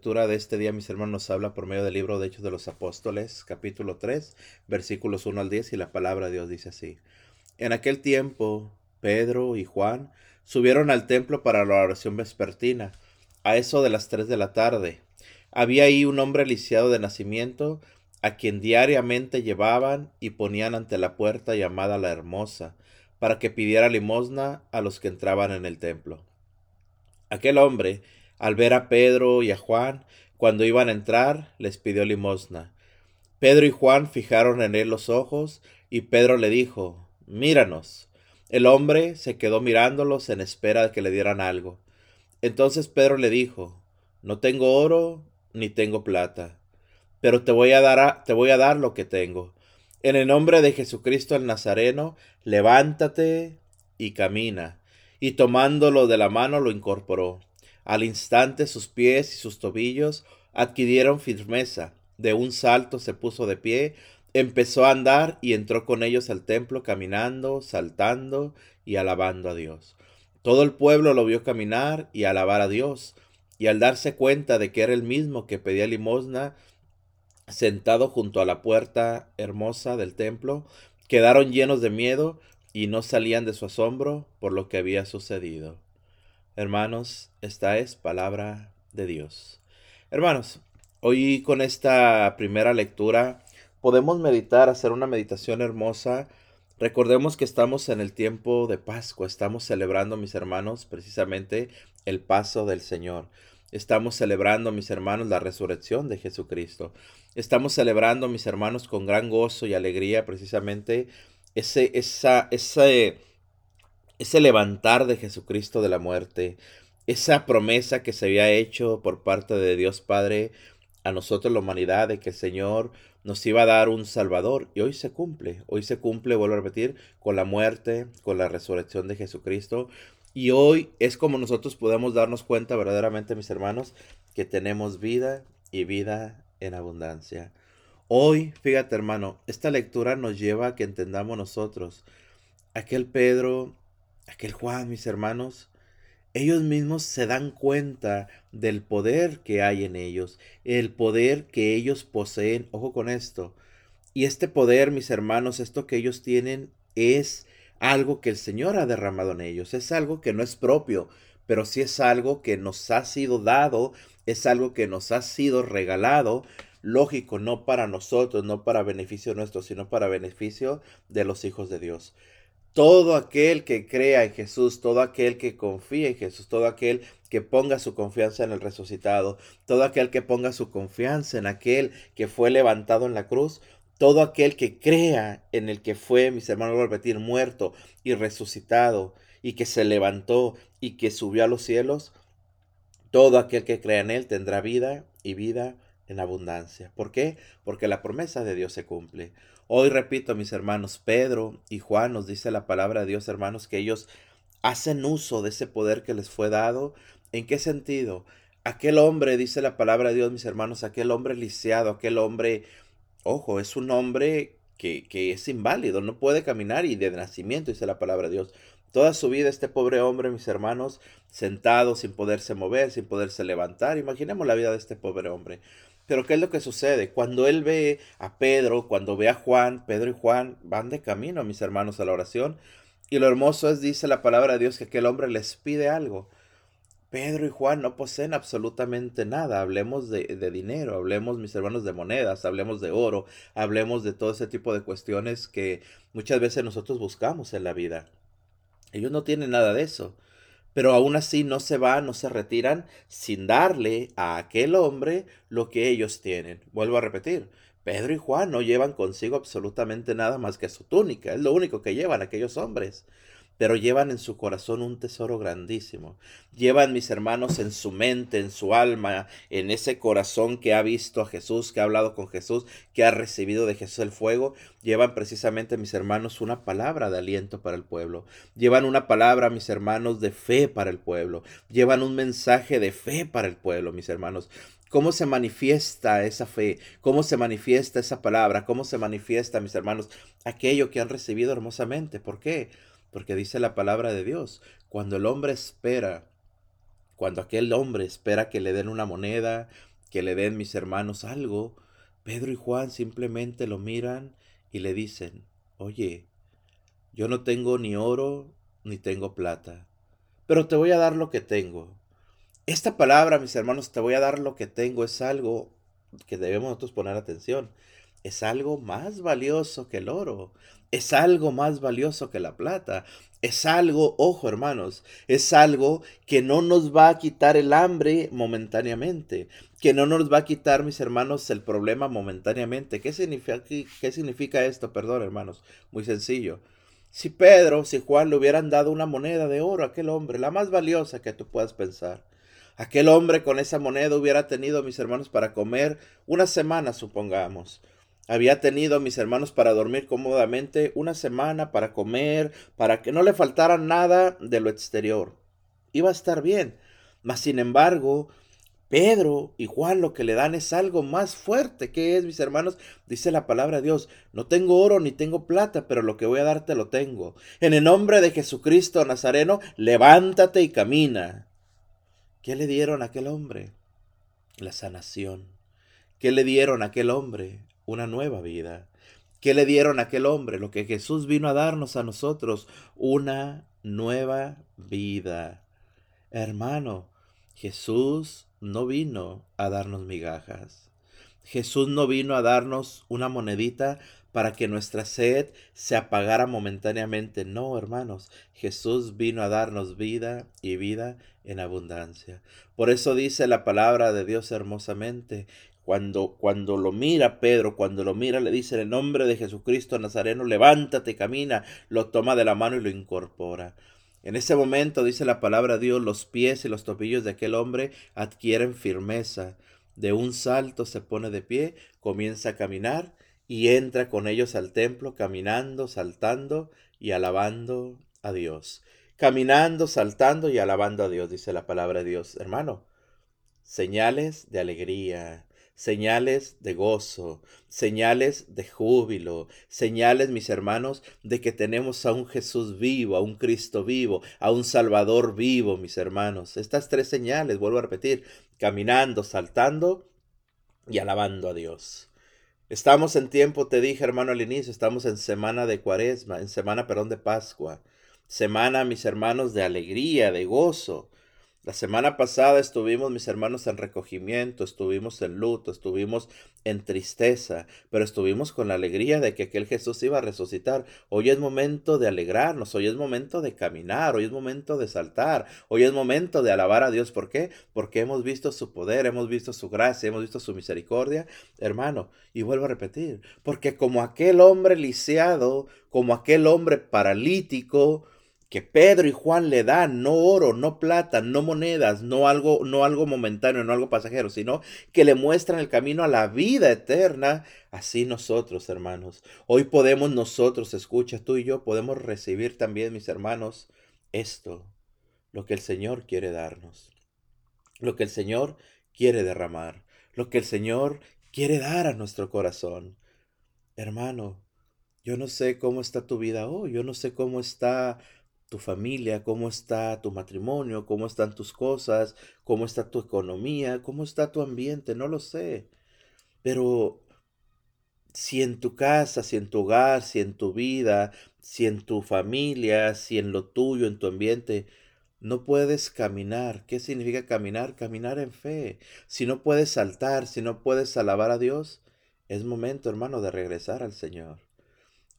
de este día, mis hermanos, nos habla por medio del libro de Hechos de los Apóstoles, capítulo 3, versículos 1 al 10, y la palabra de Dios dice así. En aquel tiempo, Pedro y Juan subieron al templo para la oración vespertina, a eso de las 3 de la tarde. Había ahí un hombre lisiado de nacimiento, a quien diariamente llevaban y ponían ante la puerta llamada la Hermosa, para que pidiera limosna a los que entraban en el templo. Aquel hombre, al ver a Pedro y a Juan, cuando iban a entrar, les pidió limosna. Pedro y Juan fijaron en él los ojos, y Pedro le dijo, Míranos. El hombre se quedó mirándolos en espera de que le dieran algo. Entonces Pedro le dijo, No tengo oro ni tengo plata, pero te voy a dar, te voy a dar lo que tengo. En el nombre de Jesucristo el Nazareno, levántate y camina. Y tomándolo de la mano lo incorporó. Al instante sus pies y sus tobillos adquirieron firmeza. De un salto se puso de pie, empezó a andar y entró con ellos al templo caminando, saltando y alabando a Dios. Todo el pueblo lo vio caminar y alabar a Dios, y al darse cuenta de que era el mismo que pedía limosna, sentado junto a la puerta hermosa del templo, quedaron llenos de miedo y no salían de su asombro por lo que había sucedido. Hermanos, esta es palabra de Dios. Hermanos, hoy con esta primera lectura podemos meditar, hacer una meditación hermosa. Recordemos que estamos en el tiempo de Pascua, estamos celebrando, mis hermanos, precisamente el paso del Señor. Estamos celebrando, mis hermanos, la resurrección de Jesucristo. Estamos celebrando, mis hermanos, con gran gozo y alegría, precisamente ese, esa, ese ese levantar de Jesucristo de la muerte, esa promesa que se había hecho por parte de Dios Padre a nosotros la humanidad de que el Señor nos iba a dar un Salvador y hoy se cumple, hoy se cumple, vuelvo a repetir, con la muerte, con la resurrección de Jesucristo y hoy es como nosotros podemos darnos cuenta verdaderamente, mis hermanos, que tenemos vida y vida en abundancia. Hoy, fíjate hermano, esta lectura nos lleva a que entendamos nosotros aquel Pedro aquel Juan, mis hermanos, ellos mismos se dan cuenta del poder que hay en ellos, el poder que ellos poseen, ojo con esto. Y este poder, mis hermanos, esto que ellos tienen es algo que el Señor ha derramado en ellos, es algo que no es propio, pero sí es algo que nos ha sido dado, es algo que nos ha sido regalado, lógico, no para nosotros, no para beneficio nuestro, sino para beneficio de los hijos de Dios. Todo aquel que crea en Jesús, todo aquel que confía en Jesús, todo aquel que ponga su confianza en el resucitado, todo aquel que ponga su confianza en aquel que fue levantado en la cruz, todo aquel que crea en el que fue, mis hermanos, voy a repetir, muerto y resucitado y que se levantó y que subió a los cielos, todo aquel que crea en él tendrá vida y vida en abundancia. ¿Por qué? Porque la promesa de Dios se cumple. Hoy repito, mis hermanos, Pedro y Juan nos dice la palabra de Dios, hermanos, que ellos hacen uso de ese poder que les fue dado. ¿En qué sentido? Aquel hombre, dice la palabra de Dios, mis hermanos, aquel hombre lisiado, aquel hombre, ojo, es un hombre que, que es inválido, no puede caminar y de nacimiento, dice la palabra de Dios. Toda su vida este pobre hombre, mis hermanos, sentado sin poderse mover, sin poderse levantar. Imaginemos la vida de este pobre hombre. Pero ¿qué es lo que sucede? Cuando él ve a Pedro, cuando ve a Juan, Pedro y Juan van de camino, mis hermanos, a la oración. Y lo hermoso es, dice la palabra de Dios, que aquel hombre les pide algo. Pedro y Juan no poseen absolutamente nada. Hablemos de, de, dinero, hablemos, mis hermanos, de monedas, hablemos de oro, hablemos de todo ese tipo de cuestiones que muchas veces nosotros buscamos en la vida. Ellos no tienen nada de eso pero aún así no se van, no se retiran sin darle a aquel hombre lo que ellos tienen. Vuelvo a repetir, Pedro y Juan no llevan consigo absolutamente nada más que su túnica, es lo único que llevan aquellos hombres pero llevan en su corazón un tesoro grandísimo. Llevan, mis hermanos, en su mente, en su alma, en ese corazón que ha visto a Jesús, que ha hablado con Jesús, que ha recibido de Jesús el fuego. Llevan precisamente, mis hermanos, una palabra de aliento para el pueblo. Llevan una palabra, mis hermanos, de fe para el pueblo. Llevan un mensaje de fe para el pueblo, mis hermanos. ¿Cómo se manifiesta esa fe? ¿Cómo se manifiesta esa palabra? ¿Cómo se manifiesta, mis hermanos, aquello que han recibido hermosamente? ¿Por qué? Porque dice la palabra de Dios, cuando el hombre espera, cuando aquel hombre espera que le den una moneda, que le den mis hermanos algo, Pedro y Juan simplemente lo miran y le dicen, oye, yo no tengo ni oro ni tengo plata, pero te voy a dar lo que tengo. Esta palabra, mis hermanos, te voy a dar lo que tengo, es algo que debemos nosotros poner atención. Es algo más valioso que el oro. Es algo más valioso que la plata. Es algo, ojo hermanos, es algo que no nos va a quitar el hambre momentáneamente, que no nos va a quitar, mis hermanos, el problema momentáneamente. ¿Qué significa, qué significa esto? Perdón, hermanos, muy sencillo. Si Pedro, si Juan le hubieran dado una moneda de oro a aquel hombre, la más valiosa que tú puedas pensar, aquel hombre con esa moneda hubiera tenido, mis hermanos, para comer una semana, supongamos había tenido mis hermanos para dormir cómodamente una semana, para comer, para que no le faltara nada de lo exterior. Iba a estar bien. Mas, sin embargo, Pedro y Juan lo que le dan es algo más fuerte. ¿Qué es, mis hermanos? Dice la palabra de Dios. No tengo oro ni tengo plata, pero lo que voy a darte lo tengo. En el nombre de Jesucristo Nazareno, levántate y camina. ¿Qué le dieron a aquel hombre? La sanación. ¿Qué le dieron a aquel hombre? Una nueva vida. ¿Qué le dieron a aquel hombre? Lo que Jesús vino a darnos a nosotros, una nueva vida. Hermano, Jesús no vino a darnos migajas. Jesús no vino a darnos una monedita para que nuestra sed se apagara momentáneamente. No, hermanos, Jesús vino a darnos vida y vida en abundancia. Por eso dice la palabra de Dios hermosamente, cuando, cuando lo mira Pedro, cuando lo mira, le dice en el nombre de Jesucristo Nazareno, levántate, camina, lo toma de la mano y lo incorpora. En ese momento, dice la palabra de Dios, los pies y los tobillos de aquel hombre adquieren firmeza. De un salto se pone de pie, comienza a caminar y entra con ellos al templo, caminando, saltando y alabando a Dios. Caminando, saltando y alabando a Dios, dice la palabra de Dios. Hermano, señales de alegría, señales de gozo, señales de júbilo, señales, mis hermanos, de que tenemos a un Jesús vivo, a un Cristo vivo, a un Salvador vivo, mis hermanos. Estas tres señales, vuelvo a repetir, caminando, saltando y alabando a Dios. Estamos en tiempo, te dije hermano al inicio, estamos en semana de cuaresma, en semana, perdón, de Pascua. Semana, mis hermanos, de alegría, de gozo. La semana pasada estuvimos, mis hermanos, en recogimiento, estuvimos en luto, estuvimos en tristeza, pero estuvimos con la alegría de que aquel Jesús iba a resucitar. Hoy es momento de alegrarnos, hoy es momento de caminar, hoy es momento de saltar, hoy es momento de alabar a Dios. ¿Por qué? Porque hemos visto su poder, hemos visto su gracia, hemos visto su misericordia, hermano. Y vuelvo a repetir, porque como aquel hombre lisiado, como aquel hombre paralítico, que Pedro y Juan le dan, no oro, no plata, no monedas, no algo, no algo momentáneo, no algo pasajero, sino que le muestran el camino a la vida eterna, así nosotros, hermanos. Hoy podemos nosotros, escucha, tú y yo podemos recibir también, mis hermanos, esto, lo que el Señor quiere darnos, lo que el Señor quiere derramar, lo que el Señor quiere dar a nuestro corazón. Hermano, yo no sé cómo está tu vida hoy, yo no sé cómo está tu familia, cómo está tu matrimonio, cómo están tus cosas, cómo está tu economía, cómo está tu ambiente, no lo sé. Pero si en tu casa, si en tu hogar, si en tu vida, si en tu familia, si en lo tuyo, en tu ambiente, no puedes caminar. ¿Qué significa caminar? Caminar en fe. Si no puedes saltar, si no puedes alabar a Dios, es momento, hermano, de regresar al Señor.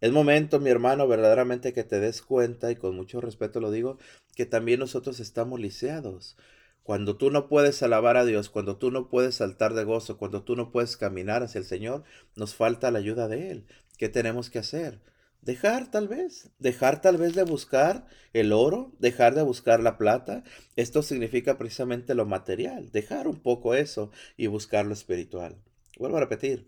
Es momento, mi hermano, verdaderamente que te des cuenta, y con mucho respeto lo digo, que también nosotros estamos lisiados. Cuando tú no puedes alabar a Dios, cuando tú no puedes saltar de gozo, cuando tú no puedes caminar hacia el Señor, nos falta la ayuda de Él. ¿Qué tenemos que hacer? Dejar tal vez, dejar tal vez de buscar el oro, dejar de buscar la plata. Esto significa precisamente lo material, dejar un poco eso y buscar lo espiritual. Vuelvo a repetir,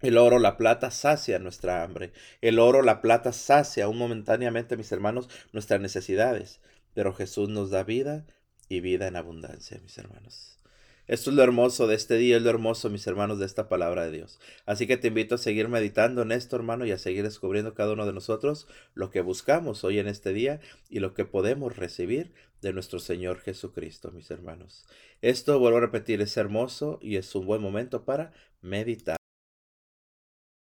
el oro, la plata sacia nuestra hambre. El oro, la plata sacia aún momentáneamente, mis hermanos, nuestras necesidades. Pero Jesús nos da vida y vida en abundancia, mis hermanos. Esto es lo hermoso de este día, es lo hermoso, mis hermanos, de esta palabra de Dios. Así que te invito a seguir meditando en esto, hermano, y a seguir descubriendo cada uno de nosotros lo que buscamos hoy en este día y lo que podemos recibir de nuestro Señor Jesucristo, mis hermanos. Esto, vuelvo a repetir, es hermoso y es un buen momento para meditar.